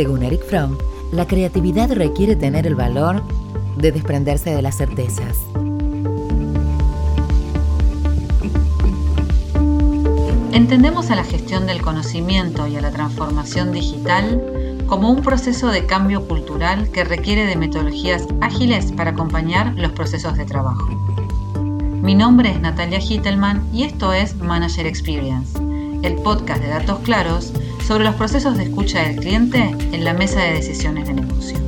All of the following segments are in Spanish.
Según Eric Fromm, la creatividad requiere tener el valor de desprenderse de las certezas. Entendemos a la gestión del conocimiento y a la transformación digital como un proceso de cambio cultural que requiere de metodologías ágiles para acompañar los procesos de trabajo. Mi nombre es Natalia Hittelman y esto es Manager Experience, el podcast de datos claros sobre los procesos de escucha del cliente en la mesa de decisiones de negocio.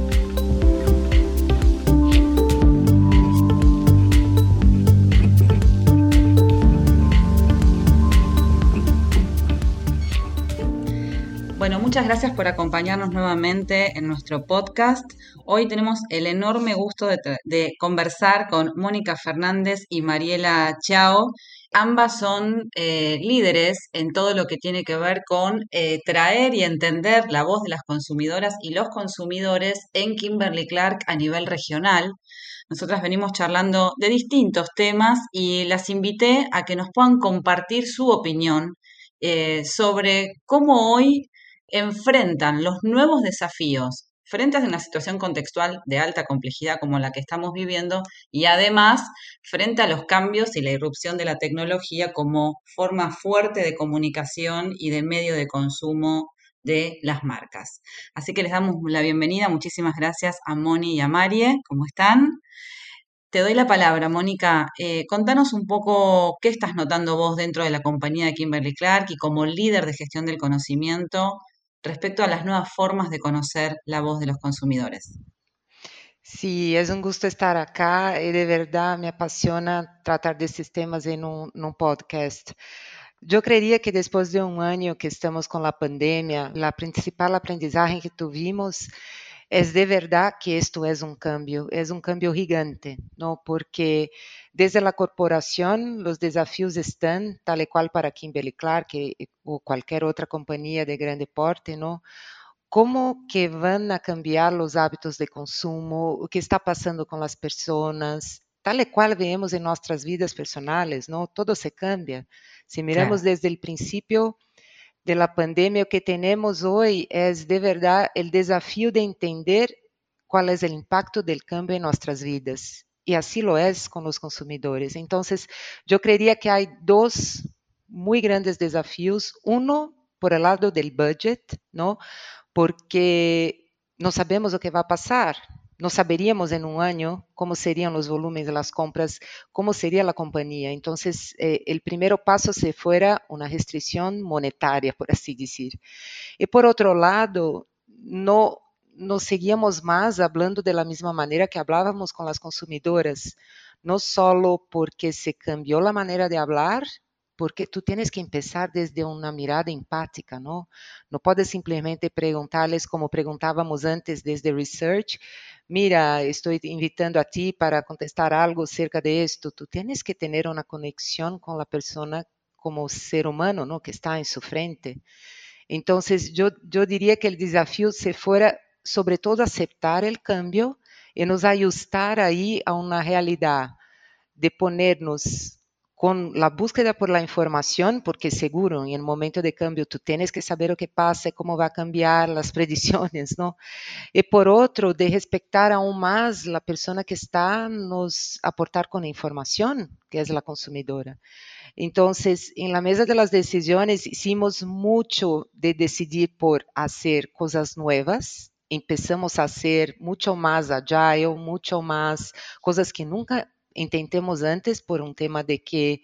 Bueno, muchas gracias por acompañarnos nuevamente en nuestro podcast. Hoy tenemos el enorme gusto de, conversar con Mónica Fernández y Mariela Chao. Ambas son eh, líderes en todo lo que tiene que ver con eh, traer y entender la voz de las consumidoras y los consumidores en Kimberly Clark a nivel regional. Nosotras venimos charlando de distintos temas y las invité a que nos puedan compartir su opinión eh, sobre cómo hoy enfrentan los nuevos desafíos frente a una situación contextual de alta complejidad como la que estamos viviendo y además frente a los cambios y la irrupción de la tecnología como forma fuerte de comunicación y de medio de consumo de las marcas. Así que les damos la bienvenida. Muchísimas gracias a Moni y a Marie. ¿Cómo están? Te doy la palabra, Mónica. Eh, contanos un poco qué estás notando vos dentro de la compañía de Kimberly Clark y como líder de gestión del conocimiento, respecto a las nuevas formas de conocer la voz de los consumidores. Sí, es un gusto estar acá y de verdad me apasiona tratar de estos temas en un, podcast. Yo creería que después de un año que estamos con la pandemia, la principal aprendizaje que tuvimos es de verdad que esto es un cambio, es un cambio gigante, ¿no? Porque desde la corporación los desafíos están tal y cual para Kimberly Clark o cualquier otra compañía de grande porte, ¿no? ¿Cómo que van a cambiar los hábitos de consumo? ¿O qué está pasando con las personas? Tal y cual vemos en nuestras vidas personales, ¿no? Todo se cambia. Si miramos desde el principio de la pandemia, lo que tenemos hoy es de verdad el desafío de entender cuál es el impacto del cambio en nuestras vidas. Y así lo es con los consumidores. Entonces, yo creería que hay dos muy grandes desafíos. Uno, por el lado del budget, ¿no? Porque no sabemos lo que va a pasar. No saberíamos en un año cómo serían los volúmenes de compras, cómo sería la compañía. Entonces, eh, el primer paso se fuera una restricción monetaria, por así decir. Y por otro lado, no nos seguíamos más hablando de la manera que hablábamos con las consumidoras, no solo porque se cambió la manera de hablar, porque tú tienes que empezar desde una mirada empática, ¿no? No puedes simplemente preguntarles como preguntábamos antes desde research, mira, estoy invitando a ti para contestar algo acerca de esto. Tú tienes que tener una conexión con la persona como ser humano, ¿no? Que está en su frente. Entonces, yo, yo diría que el desafío se fuera, sobre todo, aceptar el cambio y nos ajustar ahí a una realidad de ponernos con la búsqueda por la información, porque seguro en el momento de cambio tú tienes que saber lo que pasa, cómo va a cambiar las predicciones, ¿no? Y por otro, de respetar aún más la persona que está nos aportar con información, que es la consumidora. Entonces, en la mesa de las decisiones hicimos mucho de decidir por hacer cosas nuevas, empezamos a hacer mucho más agile, mucho más cosas que nunca intentemos antes por un tema de que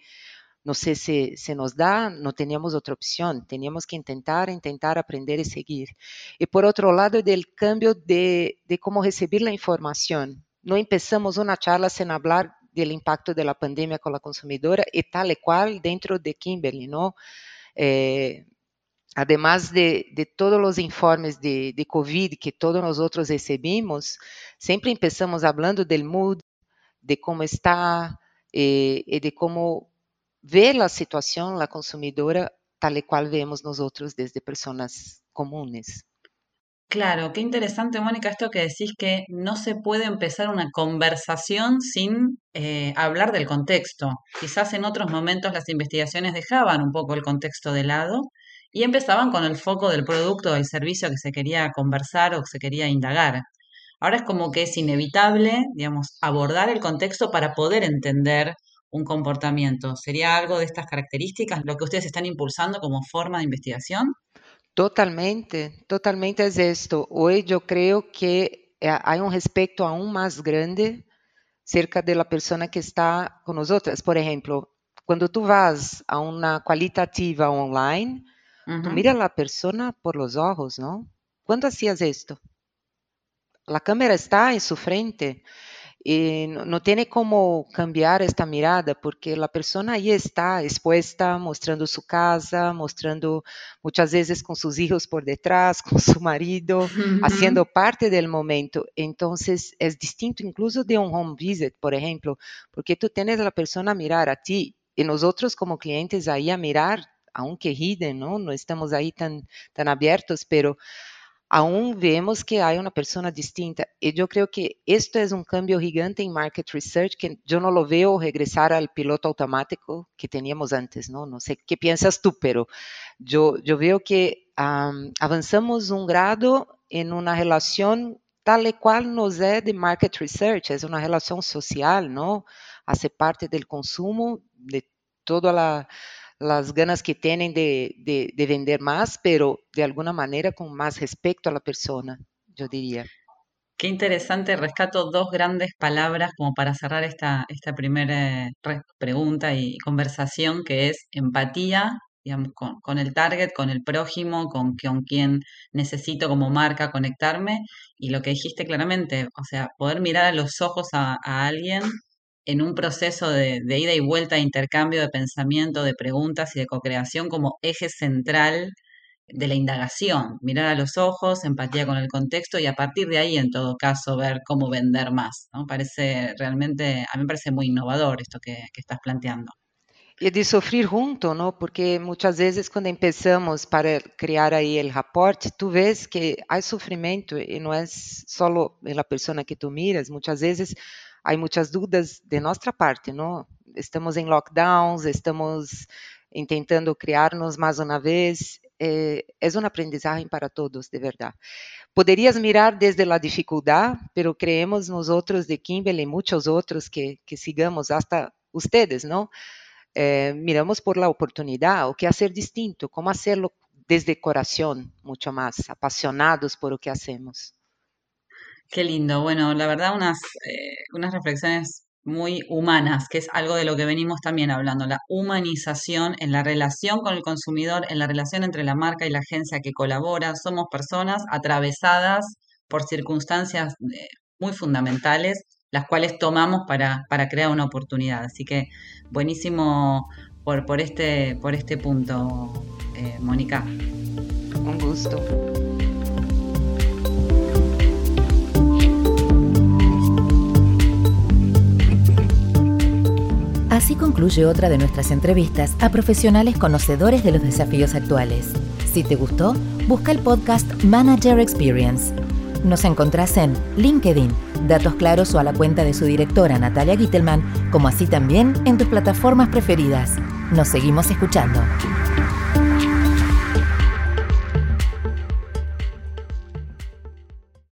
no sé si se nos da, no teníamos otra opción, teníamos que intentar, intentar aprender y seguir. Y por otro lado, del cambio de, de cómo recibir la información. No empezamos una charla sin hablar del impacto de la pandemia con la consumidora y tal y cual dentro de Kimberly, ¿no? Eh, además de, de, todos los informes de, de, COVID que todos nosotros recibimos, siempre empezamos hablando del mood, de cómo está eh, y de cómo ve la situación la consumidora tal y cual vemos nosotros desde personas comunes. Claro, qué interesante, Mónica, esto que decís que no se puede empezar una conversación sin eh, hablar del contexto. Quizás en otros momentos las investigaciones dejaban un poco el contexto de lado y empezaban con el foco del producto o del servicio que se quería conversar o que se quería indagar. Ahora es como que es inevitable, digamos, abordar el contexto para poder entender un comportamiento. ¿Sería algo de estas características lo que ustedes están impulsando como forma de investigación? Totalmente, totalmente es esto. Hoy yo creo que eh, hay un respeto aún más grande cerca de la persona que está con nosotros. Por ejemplo, cuando tú vas a una cualitativa online, tú miras a la persona por los ojos, ¿no? ¿Cuándo hacías esto? La cámara está en su frente y no, tiene cómo cambiar esta mirada porque la persona ahí está expuesta, mostrando su casa, mostrando muchas veces con sus hijos por detrás, con su marido, haciendo parte del momento. Entonces es distinto incluso de un home visit, por ejemplo, porque tú tienes a la persona a mirar a ti y nosotros como clientes ahí a mirar, aunque hidden, ¿no? No estamos ahí tan, tan abiertos, pero aún vemos que hay una persona distinta. Y yo creo que esto es un cambio gigante en market research que yo no lo veo regresar al piloto automático que teníamos antes, ¿no? No sé qué piensas tú, pero yo, yo veo que um, avanzamos un grado en una relación tal y cual nos es de market research, es una relación social, ¿no? Hace parte del consumo, de toda la las ganas que tienen de, de, vender más, pero de alguna manera con más respeto a la persona, yo diría. Qué interesante, rescato dos grandes palabras como para cerrar esta, esta primera pregunta y conversación, que es empatía, digamos, con, el target, con el prójimo, con, con quien necesito como marca conectarme, y lo que dijiste claramente, o sea, poder mirar a los ojos a alguien en un proceso de, ida y vuelta, de intercambio de pensamiento, de preguntas y de co-creación como eje central de la indagación, mirar a los ojos, empatía con el contexto y a partir de ahí, en todo caso, ver cómo vender más. ¿no? Parece realmente, a mí me parece muy innovador esto que, estás planteando. Y de sufrir junto, ¿no? Porque muchas veces cuando empezamos para crear ahí el rapport, tú ves que hay sufrimiento y no es solo en la persona que tú miras, muchas veces hay muchas dudas de nuestra parte, ¿no? Estamos en lockdowns, estamos intentando criarnos más una vez. Eh, es un aprendizaje para todos, de verdad. Podrías mirar desde la dificultad, pero creemos nosotros de Kimberly y muchos otros que, que sigamos, hasta ustedes, ¿no? Eh, miramos por la oportunidad, o qué hacer distinto, cómo hacerlo desde corazón, mucho más, apasionados por lo que hacemos. Qué lindo. Bueno, la verdad, unas, eh, unas reflexiones muy humanas, que es algo de lo que venimos también hablando, la humanización en la relación con el consumidor, en la relación entre la marca y la agencia que colabora. Somos personas atravesadas por circunstancias eh, muy fundamentales, las cuales tomamos para, para crear una oportunidad. Así que buenísimo por, por, este, por este punto, eh, Mónica. Un gusto. Así concluye otra de nuestras entrevistas a profesionales conocedores de los desafíos actuales. Si te gustó, busca el podcast Manager Experience. Nos encontrás en LinkedIn, Datos Claros o a la cuenta de su directora Natalia Gittelman, como así también en tus plataformas preferidas. Nos seguimos escuchando.